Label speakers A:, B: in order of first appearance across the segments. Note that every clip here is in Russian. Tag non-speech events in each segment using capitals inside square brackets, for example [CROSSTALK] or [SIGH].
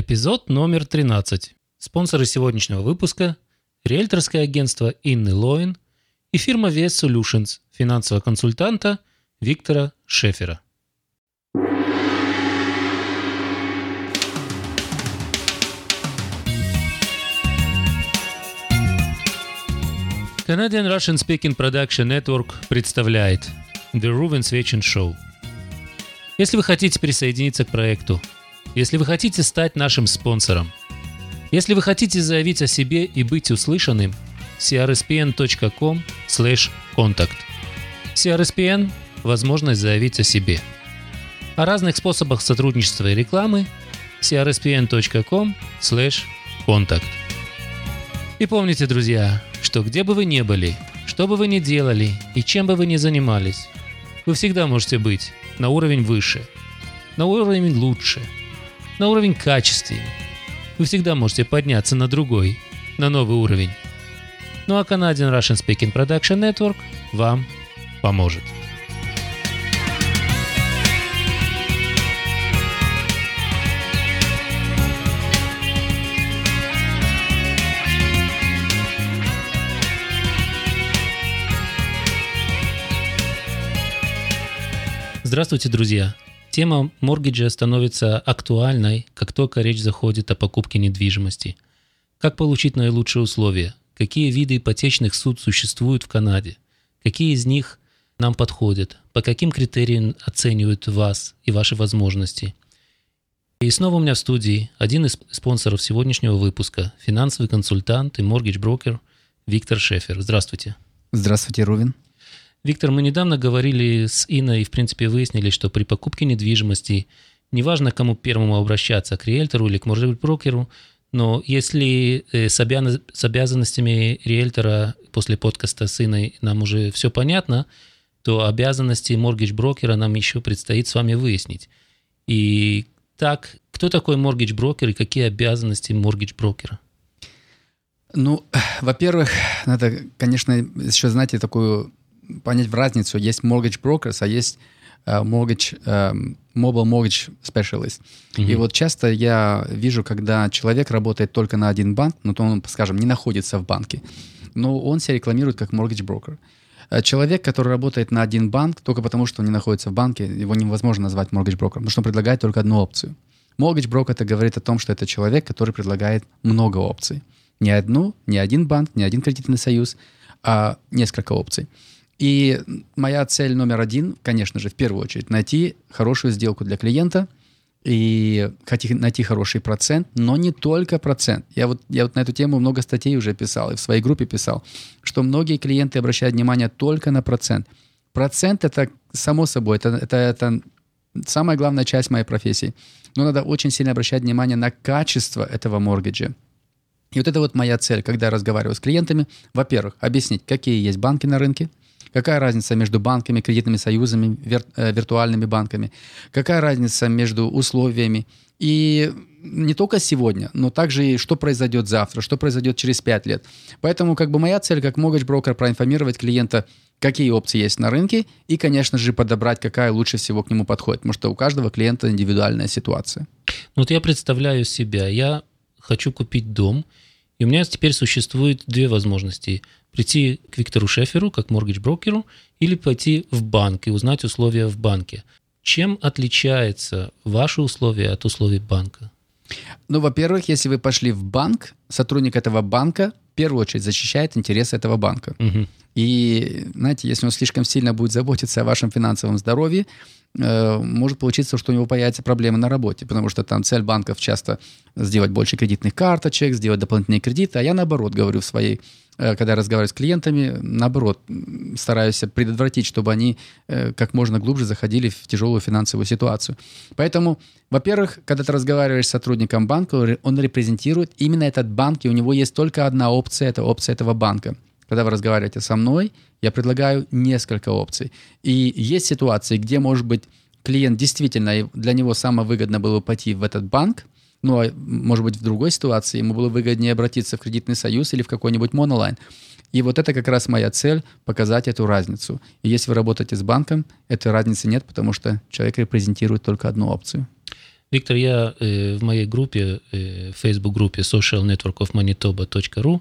A: Эпизод номер 13. Спонсоры сегодняшнего выпуска – риэлторское агентство Инны Лоин и фирма VS Solutions финансового консультанта Виктора Шефера. Canadian Russian Speaking Production Network представляет The Ruven Свечин Show. Если вы хотите присоединиться к проекту, если вы хотите стать нашим спонсором, если вы хотите заявить о себе и быть услышанным, crspn.com contact. CRSPN – возможность заявить о себе. О разных способах сотрудничества и рекламы crspn.com contact. И помните, друзья, что где бы вы ни были, что бы вы ни делали и чем бы вы ни занимались, вы всегда можете быть на уровень выше, на уровень лучше, на уровень качественнее. Вы всегда можете подняться на другой, на новый уровень. Ну а Canadian Russian Speaking Production Network вам поможет. Здравствуйте, друзья! Тема моргиджа становится актуальной, как только речь заходит о покупке недвижимости. Как получить наилучшие условия? Какие виды ипотечных суд существуют в Канаде? Какие из них нам подходят? По каким критериям оценивают вас и ваши возможности? И снова у меня в студии один из спонсоров сегодняшнего выпуска, финансовый консультант и моргидж-брокер Виктор Шефер. Здравствуйте.
B: Здравствуйте, Рувин.
A: Виктор, мы недавно говорили с Иной и, в принципе, выяснили, что при покупке недвижимости неважно, к кому первому обращаться, к риэлтору или к брокеру, но если э, с, обя... с обязанностями риэлтора после подкаста с Иной нам уже все понятно, то обязанности моргидж-брокера нам еще предстоит с вами выяснить. И так, кто такой моргидж-брокер и какие обязанности моргидж-брокера?
B: Ну, во-первых, надо, конечно, еще, знаете, такую понять в разницу. Есть mortgage brokers, а есть uh, mortgage, uh, mobile mortgage specialist. Mm-hmm. И вот часто я вижу, когда человек работает только на один банк, ну то он, скажем, не находится в банке, но он себя рекламирует как mortgage broker. Человек, который работает на один банк, только потому что он не находится в банке, его невозможно назвать mortgage broker, потому что он предлагает только одну опцию. Mortgage broker это говорит о том, что это человек, который предлагает много опций. Не одну, не один банк, не один кредитный союз, а несколько опций. И моя цель номер один, конечно же, в первую очередь, найти хорошую сделку для клиента и найти хороший процент, но не только процент. Я вот, я вот на эту тему много статей уже писал и в своей группе писал, что многие клиенты обращают внимание только на процент. Процент это само собой, это, это, это самая главная часть моей профессии. Но надо очень сильно обращать внимание на качество этого моргиджа. И вот это вот моя цель, когда я разговариваю с клиентами. Во-первых, объяснить, какие есть банки на рынке – Какая разница между банками, кредитными союзами, вир, э, виртуальными банками? Какая разница между условиями? И не только сегодня, но также и что произойдет завтра, что произойдет через 5 лет. Поэтому как бы моя цель как mortgage брокер проинформировать клиента, какие опции есть на рынке и, конечно же, подобрать, какая лучше всего к нему подходит, потому что у каждого клиента индивидуальная ситуация.
A: Ну вот я представляю себя, я хочу купить дом, и у меня теперь существует две возможности – прийти к Виктору Шеферу, как моргидж-брокеру, или пойти в банк и узнать условия в банке. Чем отличается ваши условия от условий банка?
B: Ну, во-первых, если вы пошли в банк, сотрудник этого банка в первую очередь защищает интересы этого банка. Угу. И, знаете, если он слишком сильно будет заботиться о вашем финансовом здоровье, э, может получиться, что у него появятся проблемы на работе, потому что там цель банков часто сделать больше кредитных карточек, сделать дополнительные кредиты, а я наоборот говорю в своей Э, когда разговариваю с клиентами, наоборот, стараюсь предотвратить, чтобы они э, как можно глубже заходили в тяжелую финансовую ситуацию. Поэтому, во-первых, когда ты разговариваешь с сотрудником банка, он репрезентирует именно этот банк, и у него есть только одна опция, это опция этого банка. Когда вы разговариваете со мной, я предлагаю несколько опций. И есть ситуации, где, может быть, клиент действительно, для него самое выгодно было пойти в этот банк, ну, а может быть, в другой ситуации ему было выгоднее обратиться в кредитный союз или в какой-нибудь монолайн. И вот это как раз моя цель – показать эту разницу. И если вы работаете с банком, этой разницы нет, потому что человек репрезентирует только одну опцию.
A: Виктор, я э, в моей группе, э, Facebook-группе socialnetworkofmanitoba.ru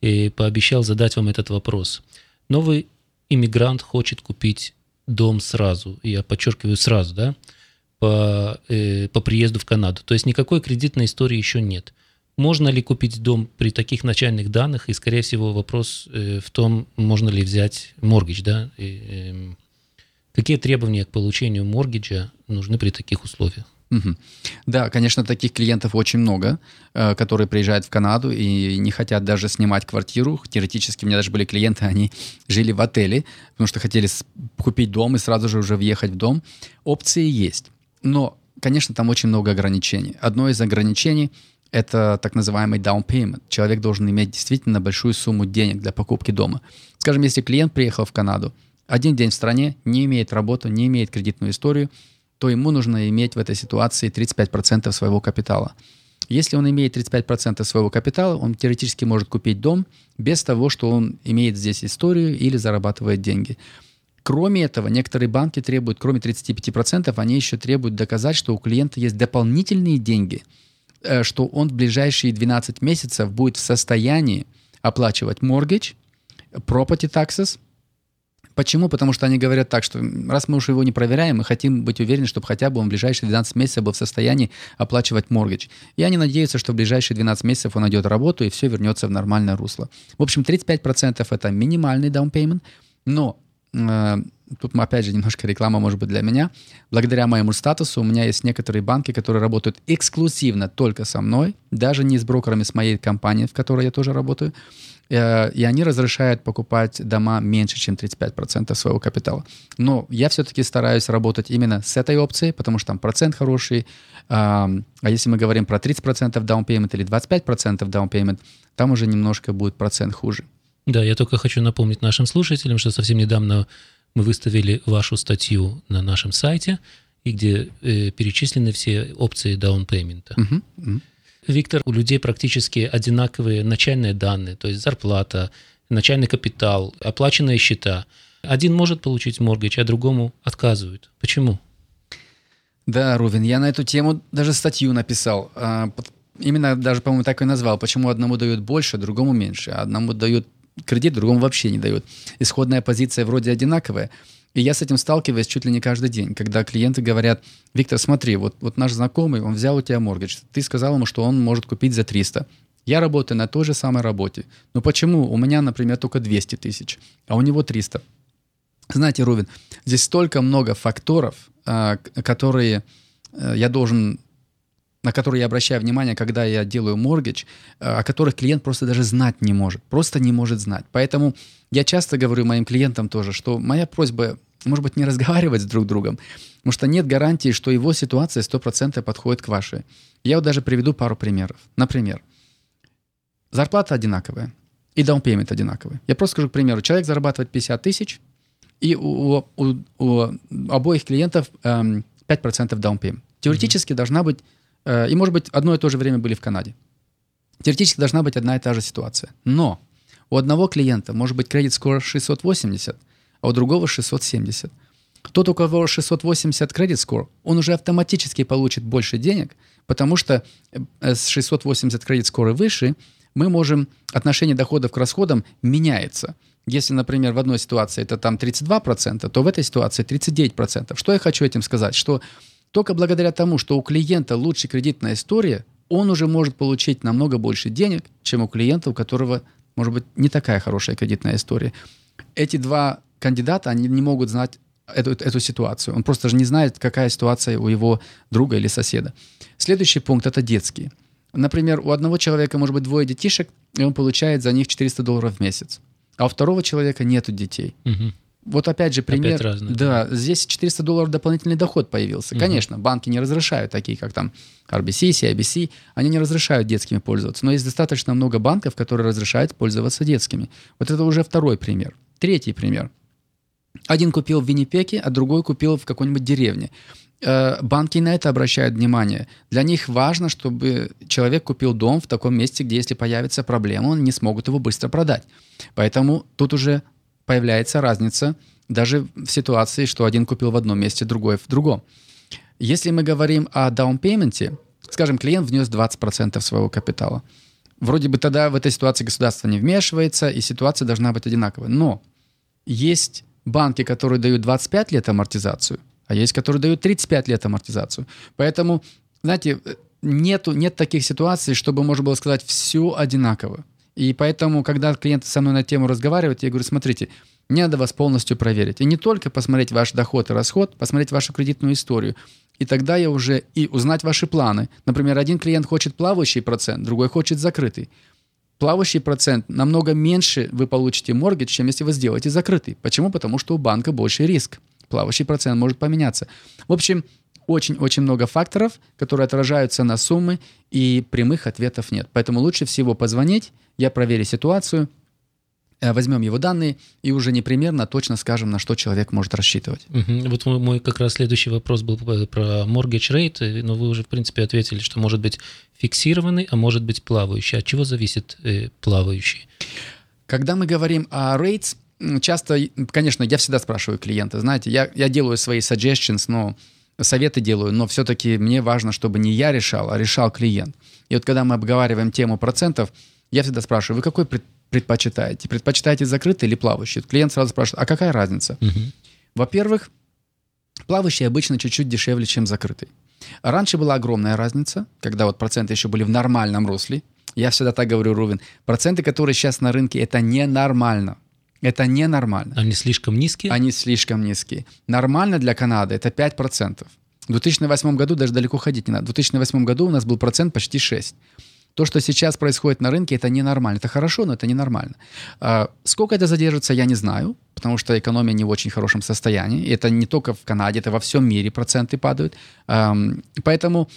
A: э, пообещал задать вам этот вопрос. Новый иммигрант хочет купить дом сразу, я подчеркиваю сразу, да, по, э, по приезду в Канаду. То есть никакой кредитной истории еще нет. Можно ли купить дом при таких начальных данных? И, скорее всего, вопрос э, в том, можно ли взять моргидж, да? И, э, какие требования к получению моргиджа нужны при таких условиях?
B: Да, конечно, таких клиентов очень много, э, которые приезжают в Канаду и не хотят даже снимать квартиру. Теоретически у меня даже были клиенты, они жили в отеле, потому что хотели купить дом и сразу же уже въехать в дом. Опции есть, но, конечно, там очень много ограничений. Одно из ограничений — это так называемый down payment. Человек должен иметь действительно большую сумму денег для покупки дома. Скажем, если клиент приехал в Канаду, один день в стране, не имеет работу, не имеет кредитную историю — то ему нужно иметь в этой ситуации 35% своего капитала. Если он имеет 35% своего капитала, он теоретически может купить дом без того, что он имеет здесь историю или зарабатывает деньги. Кроме этого, некоторые банки требуют, кроме 35%, они еще требуют доказать, что у клиента есть дополнительные деньги, э, что он в ближайшие 12 месяцев будет в состоянии оплачивать mortgage, property taxes – Почему? Потому что они говорят так, что раз мы уж его не проверяем, мы хотим быть уверены, чтобы хотя бы он в ближайшие 12 месяцев был в состоянии оплачивать моргидж. И они надеются, что в ближайшие 12 месяцев он найдет работу и все вернется в нормальное русло. В общем, 35% это минимальный down payment, но тут опять же немножко реклама может быть для меня. Благодаря моему статусу у меня есть некоторые банки, которые работают эксклюзивно только со мной, даже не с брокерами с моей компании, в которой я тоже работаю. Э, и они разрешают покупать дома меньше, чем 35% своего капитала. Но я все-таки стараюсь работать именно с этой опцией, потому что там процент хороший. А если мы говорим про 30% down payment или 25% down payment, там уже немножко будет процент хуже.
A: Да, я только хочу напомнить нашим слушателям, что совсем недавно мы выставили вашу статью на нашем сайте, и где э, перечислены все опции payment. Uh-huh, uh-huh. Виктор, у людей практически одинаковые начальные данные, то есть зарплата, начальный капитал, оплаченные счета. Один может получить моргич, а другому отказывают. Почему?
B: Да, Рувин, я на эту тему даже статью написал. А, именно даже, по-моему, так и назвал. Почему одному дают больше, другому меньше. А одному дают кредит, другому вообще не дают. Исходная позиция вроде одинаковая. И я с этим сталкиваюсь чуть ли не каждый день, когда клиенты говорят, Виктор, смотри, вот, вот наш знакомый, он взял у тебя моргидж, ты сказал ему, что он может купить за 300. Я работаю на той же самой работе. Но почему у меня, например, только 200 тысяч, а у него 300? Знаете, Рувин, здесь столько много факторов, а, которые э, я должен на которые я обращаю внимание, когда я делаю моргидж, э, о которых клиент просто даже знать не может, просто не может знать. Поэтому я часто говорю моим клиентам тоже, что моя просьба, может быть, не разговаривать с друг другом, потому что нет гарантии, что его ситуация 100% подходит к вашей. Я вот даже приведу пару примеров. Например, зарплата одинаковая и даунпеймент одинаковый. Я просто скажу, к примеру, человек зарабатывает 50 тысяч, и у, у, у обоих клиентов эм, 5% даунпеймент. Теоретически mm-hmm. должна быть и, может быть, одно и то же время были в Канаде. Теоретически должна быть одна и та же ситуация. Но у одного клиента может быть кредит скоро 680, а у другого 670. Тот, у кого 680 кредит скор, он уже автоматически получит больше денег, потому что э, с 680 кредит скоры выше мы можем, отношение доходов к расходам меняется. Если, например, в одной ситуации это там 32%, то в этой ситуации 39%. Что я хочу этим сказать? Что только благодаря тому, что у клиента лучше кредитная история, он уже может получить намного больше денег, чем у клиента, у которого, может быть, не такая хорошая кредитная история. Эти два кандидата, они не могут знать эту, эту ситуацию. Он просто же не знает, какая ситуация у его друга или соседа. Следующий пункт – это детские. Например, у одного человека может быть двое детишек, и он получает за них 400 долларов в месяц. А у второго человека нет детей. Угу. Вот опять же пример. Опять разные, да, здесь 400 долларов дополнительный доход появился. Угу. Конечно, банки не разрешают, такие как там RBC, CIBC, они не разрешают детскими пользоваться. Но есть достаточно много банков, которые разрешают пользоваться детскими. Вот это уже второй пример. Третий пример. Один купил в Виннипеке, а другой купил в какой-нибудь деревне. Э, банки на это обращают внимание. Для них важно, чтобы человек купил дом в таком месте, где если появится проблема, он не смогут его быстро продать. Поэтому тут уже появляется разница даже в ситуации, что один купил в одном месте, другой в другом. Если мы говорим о payment, скажем, клиент внес 20% своего капитала. Вроде бы тогда в этой ситуации государство не вмешивается, и ситуация должна быть одинаковой. Но есть банки, которые дают 25 лет амортизацию, а есть, которые дают 35 лет амортизацию. Поэтому, знаете, нету, нет таких ситуаций, чтобы можно было сказать все одинаково. И поэтому, когда клиенты со мной на тему разговаривают, я говорю, смотрите, мне надо вас полностью проверить. И не только посмотреть ваш доход и расход, посмотреть вашу кредитную историю. И тогда я уже и узнать ваши планы. Например, один клиент хочет плавающий процент, другой хочет закрытый. Плавающий процент намного меньше вы получите моргидж, чем если вы сделаете закрытый. Почему? Потому что у банка больше риск. Плавающий процент может поменяться. В общем, очень-очень много факторов, которые отражаются на суммы, и прямых ответов нет. Поэтому лучше всего позвонить, я проверю ситуацию, э, возьмем его данные и уже непримерно точно скажем, на что человек может рассчитывать.
A: Угу. Вот мой, мой как раз следующий вопрос был про mortgage rate, но вы уже, в принципе, ответили, что может быть фиксированный, а может быть плавающий. От чего зависит э, плавающий?
B: Когда мы говорим о rates, часто, конечно, я всегда спрашиваю клиента, знаете, я, я делаю свои suggestions, но советы делаю, но все-таки мне важно, чтобы не я решал, а решал клиент. И вот когда мы обговариваем тему процентов, я всегда спрашиваю, вы какой предпочитаете? Предпочитаете закрытый или плавающий? Клиент сразу спрашивает, а какая разница? Угу. Во-первых, плавающий обычно чуть-чуть дешевле, чем закрытый. Раньше была огромная разница, когда вот проценты еще были в нормальном русле. Я всегда так говорю, Рувин, проценты, которые сейчас на рынке, это ненормально. Это ненормально.
A: Они слишком низкие?
B: Они слишком низкие. Нормально для Канады это 5%. В 2008 году даже далеко ходить не надо. В 2008 году у нас был процент почти 6. То, что сейчас происходит на рынке, это ненормально. Это хорошо, но это ненормально. А, сколько это задержится, я не знаю, потому что экономия не в очень хорошем состоянии. И это не только в Канаде, это во всем мире проценты падают. Поэтому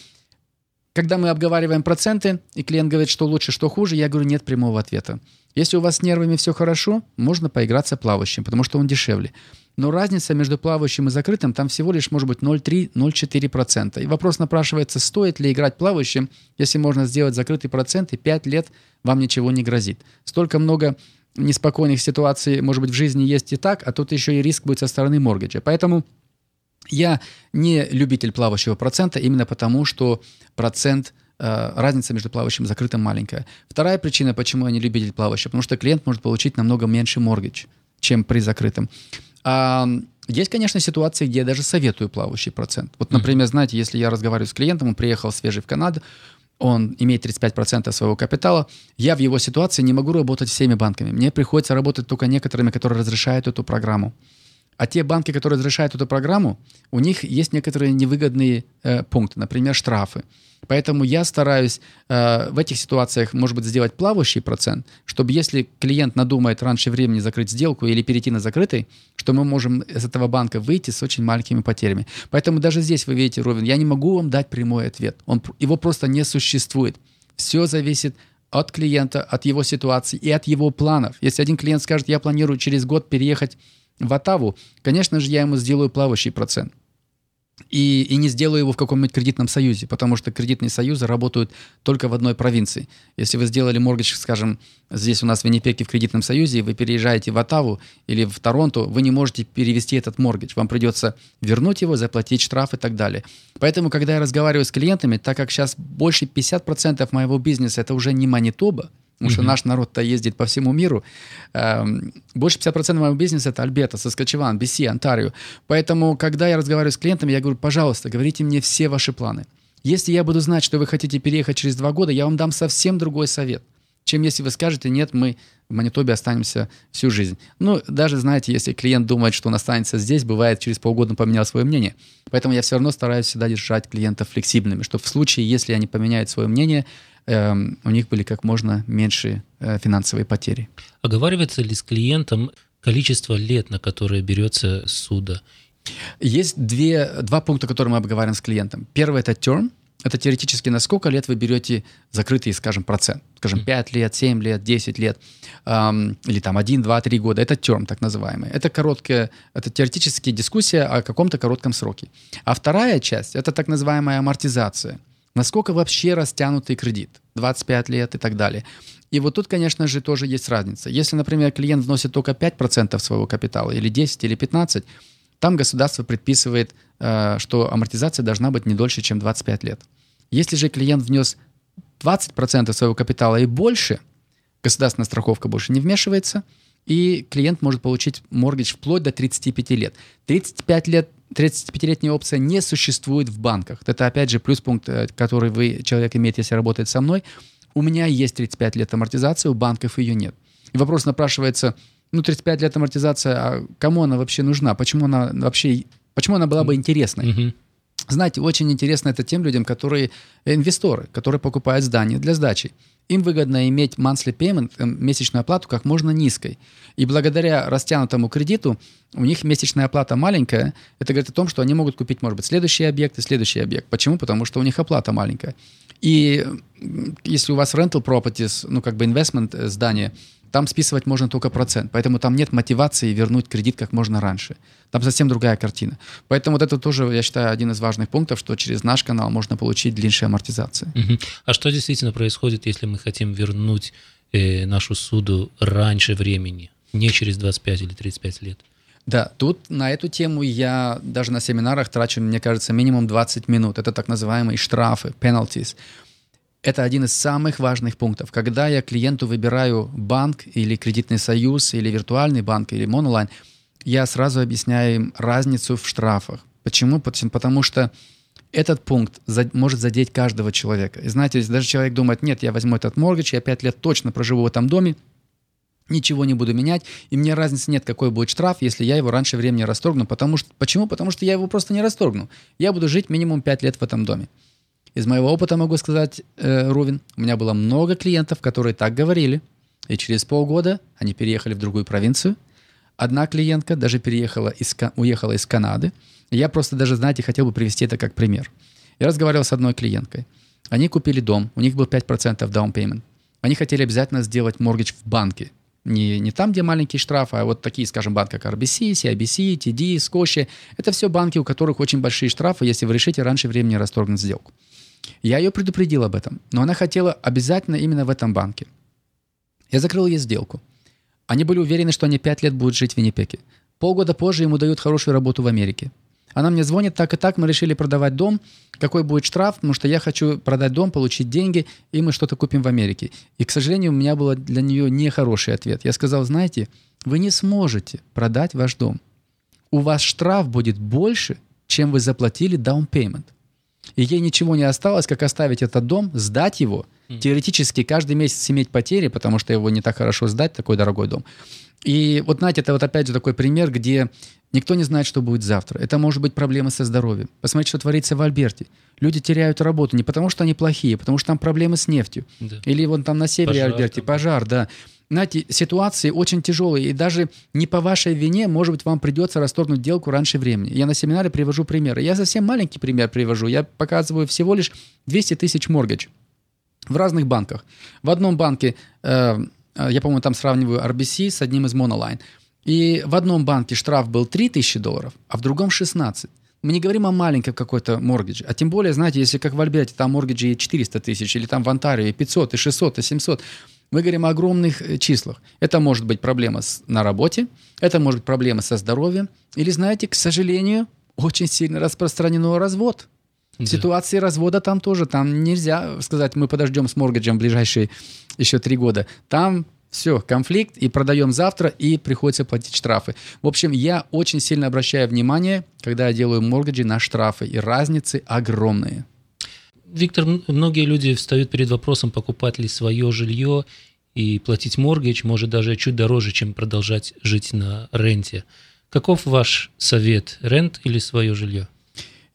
B: когда мы обговариваем проценты, и клиент говорит, что лучше, что хуже, я говорю, нет прямого ответа. Если у вас с нервами все хорошо, можно поиграться плавающим, потому что он дешевле. Но разница между плавающим и закрытым там всего лишь может быть 0,3-0,4%. И вопрос напрашивается, стоит ли играть плавающим, если можно сделать закрытый процент, и 5 лет вам ничего не грозит. Столько много неспокойных ситуаций, может быть, в жизни есть и так, а тут еще и риск будет со стороны моргиджа. Поэтому я не любитель плавающего процента именно потому, что процент разница между плавающим и закрытым маленькая. Вторая причина, почему я не любитель плавающего, потому что клиент может получить намного меньше моргидж, чем при закрытом. А, есть, конечно, ситуации, где я даже советую плавающий процент. Вот, например, знаете, если я разговариваю с клиентом, он приехал свежий в Канаду, он имеет 35% своего капитала, я в его ситуации не могу работать всеми банками. Мне приходится работать только некоторыми, которые разрешают эту программу. А те банки, которые разрешают эту программу, у них есть некоторые невыгодные э, пункты, например, штрафы. Поэтому я стараюсь э, в этих ситуациях, может быть, сделать плавающий процент, чтобы если клиент надумает раньше времени закрыть сделку или перейти на закрытый, что мы можем из этого банка выйти с очень маленькими потерями. Поэтому даже здесь, вы видите, Ровен, я не могу вам дать прямой ответ. Он, его просто не существует. Все зависит от клиента, от его ситуации и от его планов. Если один клиент скажет, я планирую через год переехать в Оттаву, конечно же, я ему сделаю плавающий процент. И, и не сделаю его в каком-нибудь кредитном союзе, потому что кредитные союзы работают только в одной провинции. Если вы сделали моргидж, скажем, здесь у нас в Виннипеке в кредитном союзе, и вы переезжаете в Оттаву или в Торонто, вы не можете перевести этот моргидж. Вам придется вернуть его, заплатить штраф и так далее. Поэтому, когда я разговариваю с клиентами, так как сейчас больше 50% моего бизнеса это уже не Манитоба, потому что наш народ-то ездит по всему миру. Эм, больше 50% моего бизнеса это Альберта, Соскочеван, BC, Онтарио. Поэтому, когда я разговариваю с клиентами, я говорю, пожалуйста, говорите мне все ваши планы. Если я буду знать, что вы хотите переехать через два года, я вам дам совсем другой совет, чем если вы скажете, нет, мы в Манитобе останемся всю жизнь. Ну, даже, знаете, если клиент думает, что он останется здесь, бывает, через полгода поменял свое мнение. Поэтому я все равно стараюсь всегда держать клиентов флексибными, чтобы в случае, если они поменяют свое мнение, Эм, у них были как можно меньше э, финансовые потери.
A: Оговаривается ли с клиентом количество лет, на которое берется суда?
B: Есть две, два пункта, которые мы обговариваем с клиентом. Первый – это term, это теоретически на сколько лет вы берете закрытый, скажем, процент. Скажем, 5 лет, 7 лет, 10 лет, эм, или там 1, 2, 3 года. Это терм, так называемый. Это короткая, это теоретически дискуссия о каком-то коротком сроке. А вторая часть – это так называемая амортизация – Насколько вообще растянутый кредит? 25 лет и так далее. И вот тут, конечно же, тоже есть разница. Если, например, клиент вносит только 5% своего капитала, или 10, или 15%, там государство предписывает, э, что амортизация должна быть не дольше, чем 25 лет. Если же клиент внес 20% своего капитала и больше, государственная страховка больше не вмешивается, и клиент может получить моргидж вплоть до 35 лет. 35 лет 35-летняя опция не существует в банках. Это, опять же, плюс пункт, э, который вы, человек имеет, если работает со мной. У меня есть 35 лет амортизации, у банков ее нет. И вопрос напрашивается, ну, 35 лет амортизация, а кому она вообще нужна? Почему она вообще, почему она была бы интересной? Mm-hmm. Знаете, очень интересно это тем людям, которые инвесторы, которые покупают здания для сдачи. Им выгодно иметь monthly payment, э, месячную оплату как можно низкой. И благодаря растянутому кредиту у них месячная оплата маленькая. Это говорит о том, что они могут купить, может быть, следующий объект и следующий объект. Почему? Потому что у них оплата маленькая. И если у вас rental properties, ну как бы investment э, здание, там списывать можно только процент. Поэтому там нет мотивации вернуть кредит как можно раньше. Там совсем другая картина. Поэтому вот это тоже, я считаю, один из важных пунктов, что через наш канал можно получить длиннее амортизации.
A: Угу. А что действительно происходит, если мы хотим вернуть э, нашу суду раньше времени, не через 25 или 35 лет?
B: Да, тут на эту тему я даже на семинарах трачу, мне кажется, минимум 20 минут. Это так называемые штрафы, penalties. Это один из самых важных пунктов. Когда я клиенту выбираю банк или кредитный союз, или виртуальный банк, или монолайн, я сразу объясняю им разницу в штрафах. Почему? Потому что этот пункт может задеть каждого человека. И знаете, если даже человек думает, нет, я возьму этот моргидж, я пять лет точно проживу в этом доме, ничего не буду менять, и мне разницы нет, какой будет штраф, если я его раньше времени расторгну. Потому что, почему? Потому что я его просто не расторгну. Я буду жить минимум 5 лет в этом доме. Из моего опыта могу сказать, э, Рувин, у меня было много клиентов, которые так говорили, и через полгода они переехали в другую провинцию. Одна клиентка даже переехала из, уехала из Канады. Я просто даже, знаете, хотел бы привести это как пример. Я разговаривал с одной клиенткой. Они купили дом, у них был 5% down payment. Они хотели обязательно сделать моргидж в банке. Не, не там, где маленькие штрафы, а вот такие, скажем, банки, как RBC, CIBC, TD, Scotia. Это все банки, у которых очень большие штрафы, если вы решите раньше времени расторгнуть сделку. Я ее предупредил об этом, но она хотела обязательно именно в этом банке. Я закрыл ей сделку. Они были уверены, что они пять лет будут жить в Виннипеге. Полгода позже ему дают хорошую работу в Америке. Она мне звонит, так и так, мы решили продавать дом. Какой будет штраф? Потому что я хочу продать дом, получить деньги, и мы что-то купим в Америке. И, к сожалению, у меня был для нее нехороший ответ. Я сказал, знаете, вы не сможете продать ваш дом. У вас штраф будет больше, чем вы заплатили down payment и ей ничего не осталось, как оставить этот дом, сдать его, mm. теоретически каждый месяц иметь потери, потому что его не так хорошо сдать, такой дорогой дом. И вот, знаете, это вот опять же такой пример, где никто не знает, что будет завтра. Это может быть проблемы со здоровьем. Посмотрите, что творится в Альберте. Люди теряют работу не потому, что они плохие, а потому что там проблемы с нефтью. Да. Или вон там на севере пожар, Альберте пожар, да знаете, ситуации очень тяжелые, и даже не по вашей вине, может быть, вам придется расторгнуть делку раньше времени. Я на семинаре привожу примеры. Я совсем маленький пример привожу. Я показываю всего лишь 200 тысяч моргидж в разных банках. В одном банке, э, э я, по-моему, там сравниваю RBC с одним из Monoline. И в одном банке штраф был 3 тысячи долларов, а в другом 16. Мы не говорим о маленьком какой-то моргидже, а тем более, знаете, если как в Альберте там моргиджи 400 тысяч, или там в Онтарио 500, и 600, и 700, мы говорим о огромных э, числах. Это может быть проблема с, на работе, это может быть проблема со здоровьем, или, знаете, к сожалению, очень сильно распространено развод. Да. Ситуации развода там тоже, там нельзя сказать, мы подождем с моргаджем ближайшие еще три года. Там все, конфликт, и продаем завтра, и приходится платить штрафы. В общем, я очень сильно обращаю внимание, когда я делаю моргаджи на штрафы, и разницы огромные.
A: Виктор, многие люди встают перед вопросом, покупать ли свое жилье и платить моргидж, может даже чуть дороже, чем продолжать жить на ренте. Каков ваш совет, рент или свое жилье?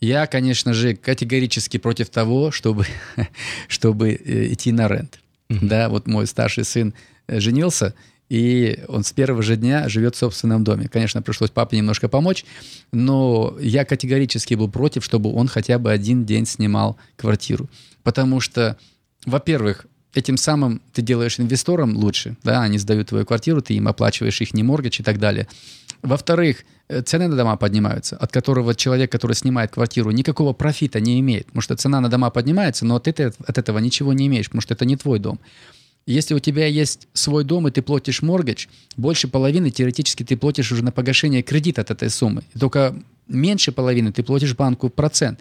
B: Я, конечно же, категорически против того, чтобы, [LAUGHS] чтобы э, идти на рент. Mm-hmm. Да, вот мой старший сын э, женился, и он с первого же дня живет в собственном доме. Конечно, пришлось папе немножко помочь, но я категорически был против, чтобы он хотя бы один день снимал квартиру. Потому что, во-первых, этим самым ты делаешь инвесторам лучше, да, они сдают твою квартиру, ты им оплачиваешь их не моргач и так далее. Во-вторых, э, цены на дома поднимаются, от которого человек, который снимает квартиру, никакого профита не имеет, потому что цена на дома поднимается, но ты от этого ничего не имеешь, потому что это не твой дом. Если у тебя есть свой дом, и ты платишь моргидж, больше половины теоретически ты платишь уже на погашение кредита от этой суммы. Только меньше половины ты платишь банку процент.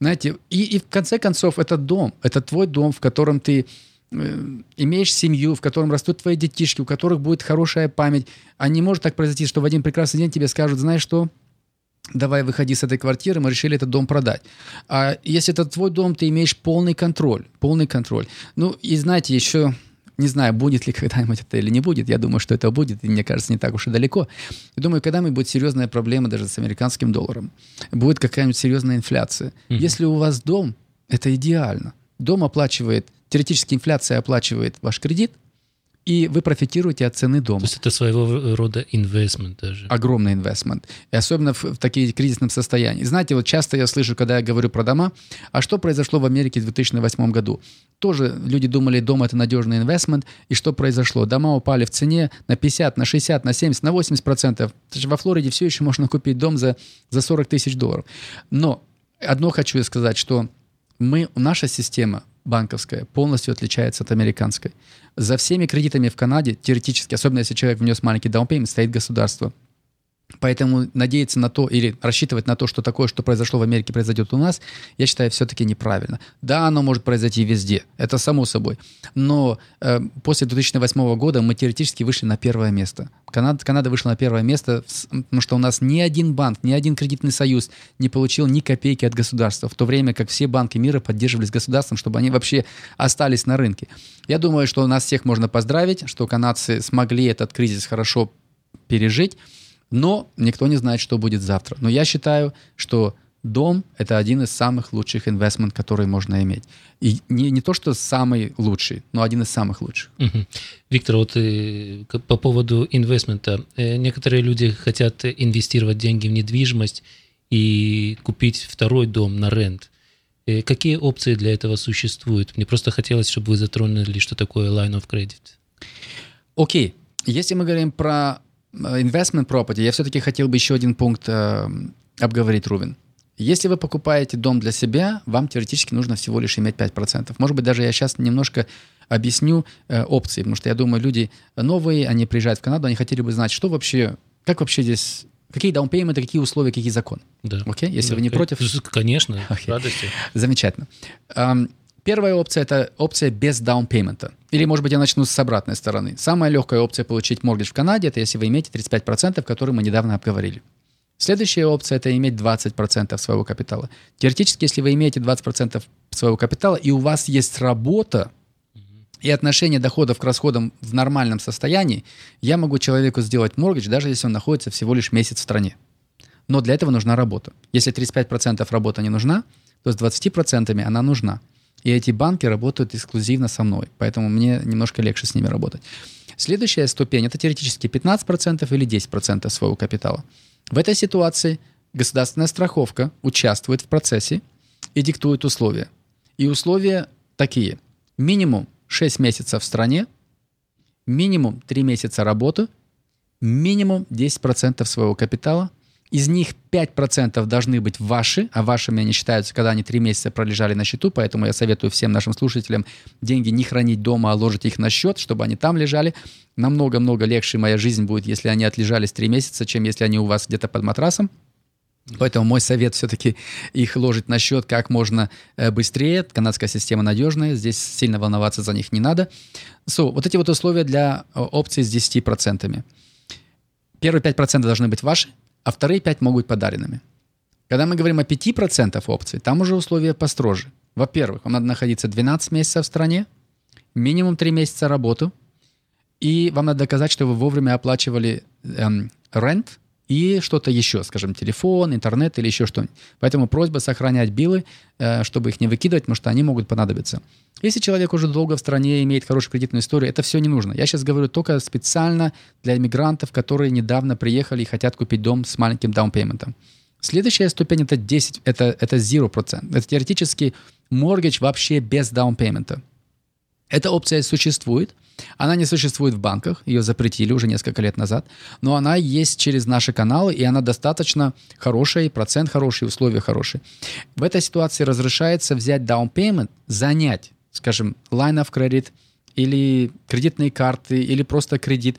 B: Знаете, и, и в конце концов это дом, это твой дом, в котором ты э, имеешь семью, в котором растут твои детишки, у которых будет хорошая память. А не может так произойти, что в один прекрасный день тебе скажут, знаешь что, давай выходи с этой квартиры, мы решили этот дом продать. А если это твой дом, ты имеешь полный контроль, полный контроль. Ну и знаете, еще не знаю, будет ли [LAUGHS] когда-нибудь это или не будет. Я думаю, что это будет, и мне кажется, не так уж и далеко. Я думаю, когда-нибудь будет серьезная проблема даже с американским долларом. Будет какая-нибудь серьезная инфляция. Mm-hmm. Если у вас дом, это идеально. Дом оплачивает, теоретически инфляция оплачивает ваш кредит, и вы профитируете от цены дома.
A: То есть это своего рода инвестмент даже.
B: Огромный инвестмент. И особенно в, в такие кризисном состоянии. Знаете, вот часто я слышу, когда я говорю про дома, а что произошло в Америке в 2008 году? Тоже люди думали, дом это надежный инвестмент, и что произошло? Дома упали в цене на 50, на 60, на 70, на 80 процентов. Во Флориде все еще можно купить дом за, за 40 тысяч долларов. Но одно хочу сказать, что мы, наша система банковская полностью отличается от американской. За всеми кредитами в Канаде, теоретически, особенно если человек внес маленький даунпеймент, стоит государство. Поэтому надеяться на то или рассчитывать на то, что такое, что произошло в Америке, произойдет у нас, я считаю, все-таки неправильно. Да, оно может произойти везде, это само собой. Но э, после 2008 года мы теоретически вышли на первое место. Канада, Канада вышла на первое место, потому что у нас ни один банк, ни один кредитный союз не получил ни копейки от государства, в то время как все банки мира поддерживались государством, чтобы они вообще остались на рынке. Я думаю, что нас всех можно поздравить, что канадцы смогли этот кризис хорошо пережить. Но никто не знает, что будет завтра. Но я считаю, что дом — это один из самых лучших инвестмент, которые можно иметь. И не, не то, что самый лучший, но один из самых лучших.
A: Угу. Виктор, вот э, по поводу инвестмента. Э, некоторые люди хотят инвестировать деньги в недвижимость и купить второй дом на рент. Э, какие опции для этого существуют? Мне просто хотелось, чтобы вы затронули, что такое line of credit.
B: Окей. Okay. Если мы говорим про investment property, я все-таки хотел бы еще один пункт э, обговорить, Рубин. Если вы покупаете дом для себя, вам теоретически нужно всего лишь иметь 5%. Может быть, даже я сейчас немножко объясню э, опции, потому что я думаю, люди новые, они приезжают в Канаду, они хотели бы знать, что вообще, как вообще здесь, какие даунпейменты, какие условия, какие законы.
A: Да.
B: Окей, если
A: да,
B: вы не против.
A: Конечно, okay. радости.
B: Замечательно. Um, Первая опция – это опция без даунпеймента. Или, может быть, я начну с обратной стороны. Самая легкая опция получить моргидж в Канаде – это если вы имеете 35%, которые мы недавно обговорили. Следующая опция – это иметь 20% своего капитала. Теоретически, если вы имеете 20% своего капитала, и у вас есть работа, и отношение доходов к расходам в нормальном состоянии, я могу человеку сделать моргидж, даже если он находится всего лишь месяц в стране. Но для этого нужна работа. Если 35% работа не нужна, то с 20% она нужна. И эти банки работают эксклюзивно со мной, поэтому мне немножко легче с ними работать. Следующая ступень – это теоретически 15% или 10% своего капитала. В этой ситуации государственная страховка участвует в процессе и диктует условия. И условия такие. Минимум 6 месяцев в стране, минимум 3 месяца работы, минимум 10% своего капитала – из них 5% должны быть ваши, а вашими они считаются, когда они 3 месяца пролежали на счету, поэтому я советую всем нашим слушателям деньги не хранить дома, а ложить их на счет, чтобы они там лежали. Намного-много легче моя жизнь будет, если они отлежались 3 месяца, чем если они у вас где-то под матрасом. Поэтому мой совет все-таки их ложить на счет как можно э, быстрее. Канадская система надежная, здесь сильно волноваться за них не надо. So, вот эти вот условия для э, опции с 10%. Первые 5% должны быть ваши, а вторые 5 могут быть подаренными. Когда мы говорим о 5% опций, там уже условия построже. Во-первых, вам надо находиться 12 месяцев в стране, минимум 3 месяца работу, и вам надо доказать, что вы вовремя оплачивали эм, рент и что-то еще, скажем, телефон, интернет или еще что-нибудь. Поэтому просьба сохранять билы, э, чтобы их не выкидывать, потому что они могут понадобиться. Если человек уже долго в стране имеет хорошую кредитную историю, это все не нужно. Я сейчас говорю только специально для иммигрантов, которые недавно приехали и хотят купить дом с маленьким даунпейментом. Следующая ступень это 10, это, это 0%. Это теоретически mortgage вообще без даунпеймента. Эта опция существует, она не существует в банках, ее запретили уже несколько лет назад, но она есть через наши каналы, и она достаточно хорошая, и процент хороший, и условия хорошие. В этой ситуации разрешается взять down payment, занять, скажем, line of credit или кредитные карты, или просто кредит.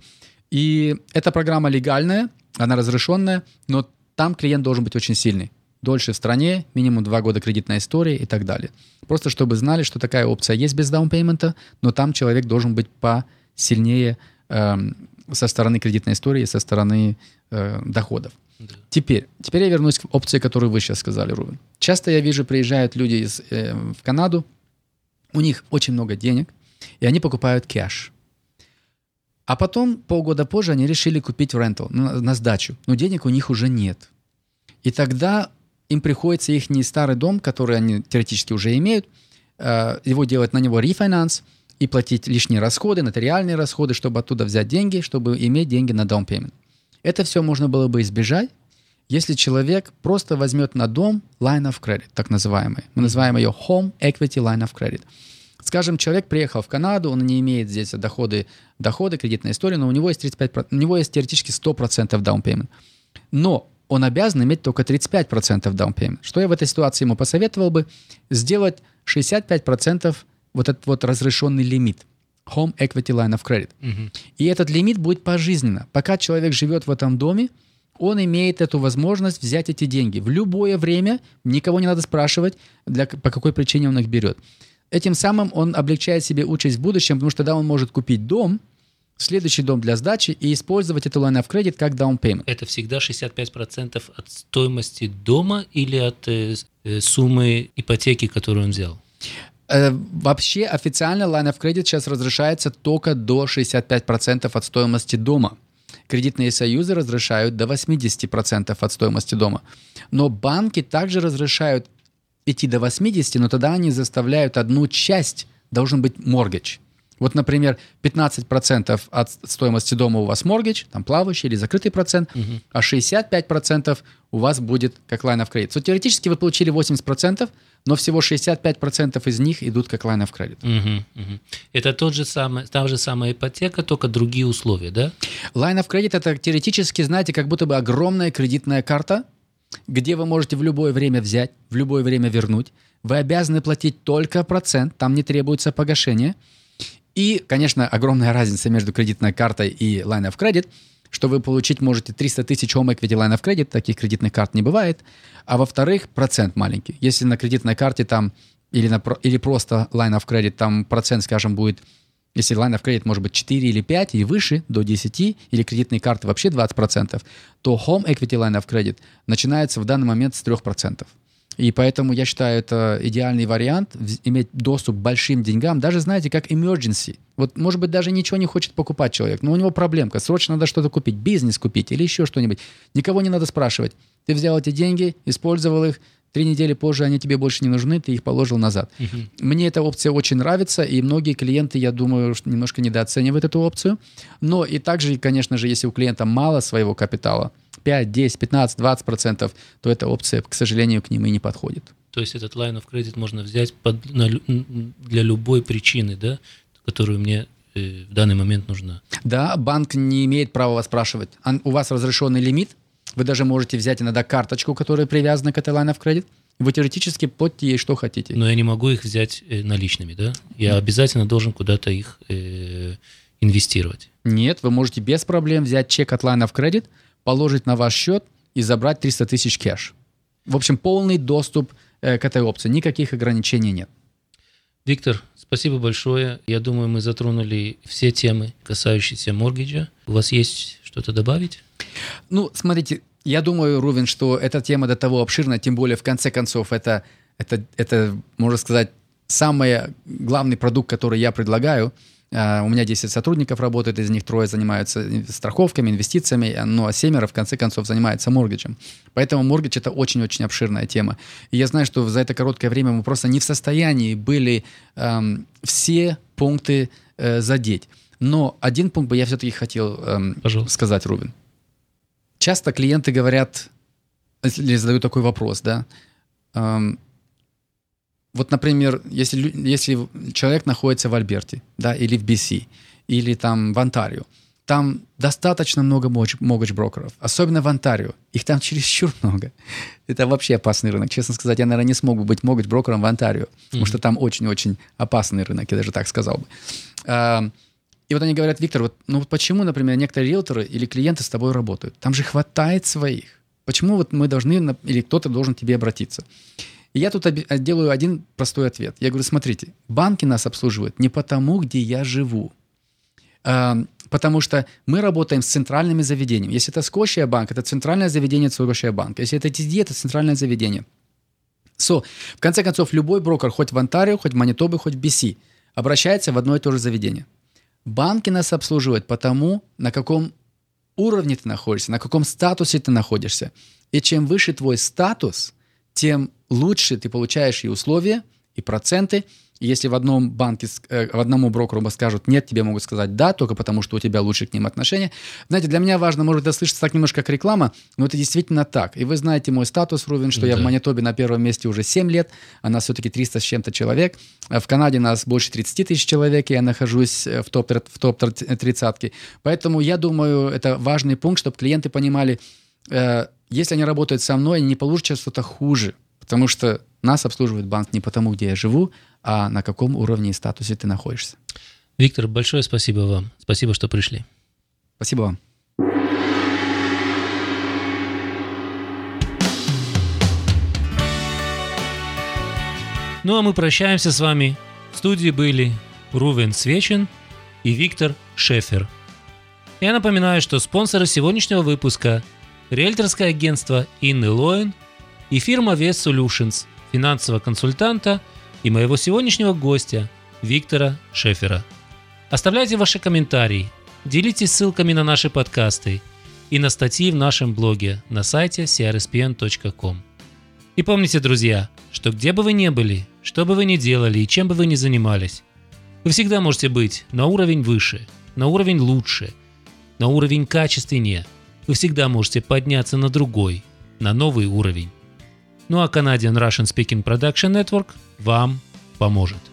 B: И эта программа легальная, она разрешенная, но там клиент должен быть очень сильный. Дольше в стране, минимум два года кредитной истории и так далее. Просто чтобы знали, что такая опция есть без даунпеймента, но там человек должен быть посильнее эм, со стороны кредитной истории, со стороны э, доходов. Да. Теперь, теперь я вернусь к опции, которую вы сейчас сказали, Рубин. Часто я вижу, приезжают люди из, э, в Канаду, у них очень много денег, и они покупают кэш. А потом, полгода позже, они решили купить рентал, на, на сдачу. Но денег у них уже нет. И тогда им приходится их не старый дом, который они теоретически уже имеют, э, его делать на него рефинанс и платить лишние расходы, нотариальные расходы, чтобы оттуда взять деньги, чтобы иметь деньги на down payment. Это все можно было бы избежать, если человек просто возьмет на дом line of credit, так называемый. Мы называем ее home equity line of credit. Скажем, человек приехал в Канаду, он не имеет здесь доходы, доходы кредитной истории, но у него есть 35%, у него есть теоретически 100% down payment. Но он обязан иметь только 35% down payment. Что я в этой ситуации ему посоветовал бы? Сделать 65% вот этот вот разрешенный лимит. Home Equity Line of Credit. Угу. И этот лимит будет пожизненно. Пока человек живет в этом доме, он имеет эту возможность взять эти деньги в любое время, никого не надо спрашивать, для, по какой причине он их берет. Этим самым он облегчает себе участь в будущем, потому что тогда он может купить дом, следующий дом для сдачи и использовать эту line of credit как down payment.
A: Это всегда 65% от стоимости дома или от э, э, суммы ипотеки, которую он взял?
B: Э, вообще официально line of credit сейчас разрешается только до 65% от стоимости дома. Кредитные союзы разрешают до 80% от стоимости дома. Но банки также разрешают идти до 80, но тогда они заставляют одну часть, должен быть mortgage. Вот, например, 15% от стоимости дома у вас mortgage, там плавающий или закрытый процент, угу. а 65% у вас будет как line of credit. So, теоретически вы получили 80%, но всего 65% из них идут как line of credit.
A: Угу, угу. Это тот же самый, та же самая ипотека, только другие условия, да?
B: Line of credit – это теоретически, знаете, как будто бы огромная кредитная карта, где вы можете в любое время взять, в любое время вернуть. Вы обязаны платить только процент, там не требуется погашение. И, конечно, огромная разница между кредитной картой и line of credit, что вы получить можете 300 тысяч home equity line of credit, таких кредитных карт не бывает. А во-вторых, процент маленький. Если на кредитной карте там или, на, или просто line of credit, там процент, скажем, будет если line of credit может быть 4 или 5 и выше, до 10, или кредитные карты вообще 20%, то home equity line of credit начинается в данный момент с 3%. И поэтому я считаю, это идеальный вариант иметь доступ к большим деньгам, даже, знаете, как emergency. Вот, может быть, даже ничего не хочет покупать человек, но у него проблемка, срочно надо что-то купить, бизнес купить или еще что-нибудь. Никого не надо спрашивать. Ты взял эти деньги, использовал их, Три недели позже они тебе больше не нужны, ты их положил назад. Uh-huh. Мне эта опция очень нравится, и многие клиенты, я думаю, немножко недооценивают эту опцию. Но и также, конечно же, если у клиента мало своего капитала, 5, 10, 15, 20 процентов, то эта опция, к сожалению, к ним и не подходит.
A: То есть этот line of credit можно взять под, на, для любой причины, да, которую мне э, в данный момент нужна.
B: Да, банк не имеет права вас спрашивать. У вас разрешенный лимит, вы даже можете взять иногда карточку, которая привязана к этой line of credit. Вы теоретически платите ей что хотите.
A: Но я не могу их взять э, наличными, да? Я обязательно должен куда-то их э, инвестировать.
B: Нет, вы можете без проблем взять чек от line of credit, положить на ваш счет и забрать 300 тысяч кэш. В общем, полный доступ э, к этой опции. Никаких ограничений нет.
A: Виктор, спасибо большое. Я думаю, мы затронули все темы, касающиеся моргиджа. У вас есть что-то добавить?
B: Ну, смотрите, я думаю, Рувин, что эта тема до того обширна, тем более, в конце концов, это, это, это можно сказать, самый главный продукт, который я предлагаю. Uh, у меня 10 сотрудников работает, из них трое занимаются страховками, инвестициями, ну а семеро, в конце концов, занимается моргиджем. Поэтому моргидж — это очень-очень обширная тема. И я знаю, что за это короткое время мы просто не в состоянии были um, все пункты uh, задеть. Но один пункт бы я все-таки хотел um, сказать, Рубин. Часто клиенты говорят, или задают такой вопрос, да, эм, вот, например, если, если человек находится в Альберте, да, или в BC, или там в Онтарио, там достаточно много mortgage брокеров, особенно в Онтарио. Их там [LAUGHS] чересчур много. Это вообще опасный рынок. Честно сказать, я, наверное, не смог бы быть mortgage брокером в Онтарио, mm-hmm. потому что там очень-очень опасный рынок, я даже так сказал бы. А, и вот они говорят, Виктор, вот, ну вот почему, например, некоторые риэлторы или клиенты с тобой работают? Там же хватает своих. Почему вот мы должны, или кто-то должен к тебе обратиться? И я тут делаю один простой ответ. Я говорю, смотрите, банки нас обслуживают не потому, где я живу, а, потому что мы работаем с центральными заведениями. Если это Scotia банк, это центральное заведение Scotia банка. Если это TD, это центральное заведение. So, в конце концов, любой брокер, хоть в Онтарио, хоть в Манитобе, хоть в BC, обращается в одно и то же заведение. Банки нас обслуживают потому, на каком уровне ты находишься, на каком статусе ты находишься. И чем выше твой статус, тем лучше ты получаешь и условия, и проценты, и если в одном банке, э, в одному брокеру скажут нет, тебе могут сказать да, только потому что у тебя лучше к ним отношения. Знаете, для меня важно, может это слышится так немножко как реклама, но это действительно так. И вы знаете мой статус, Рувен, что да. я в Манитобе на первом месте уже 7 лет, а нас все-таки 300 с чем-то человек. А в Канаде нас больше 30 тысяч человек, и я нахожусь э, в топ-30. В топ -30. Поэтому я думаю, это важный пункт, чтобы клиенты понимали, э, если они работают со мной, они не получат что-то хуже. Потому что нас обслуживает банк не потому, где я живу, а на каком уровне и статусе ты находишься.
A: Виктор, большое спасибо вам. Спасибо, что пришли.
B: Спасибо вам.
A: Ну а мы прощаемся с вами. В студии были Рувен Свечин и Виктор Шефер. Я напоминаю, что спонсоры сегодняшнего выпуска – риэлторское агентство Инны Лоин и фирма Vest Solutions, финансового консультанта – и моего сегодняшнего гостя Виктора Шефера. Оставляйте ваши комментарии, делитесь ссылками на наши подкасты и на статьи в нашем блоге на сайте crspn.com. И помните, друзья, что где бы вы ни были, что бы вы ни делали и чем бы вы ни занимались, вы всегда можете быть на уровень выше, на уровень лучше, на уровень качественнее. Вы всегда можете подняться на другой, на новый уровень. Ну а Canadian Russian Speaking Production Network вам поможет.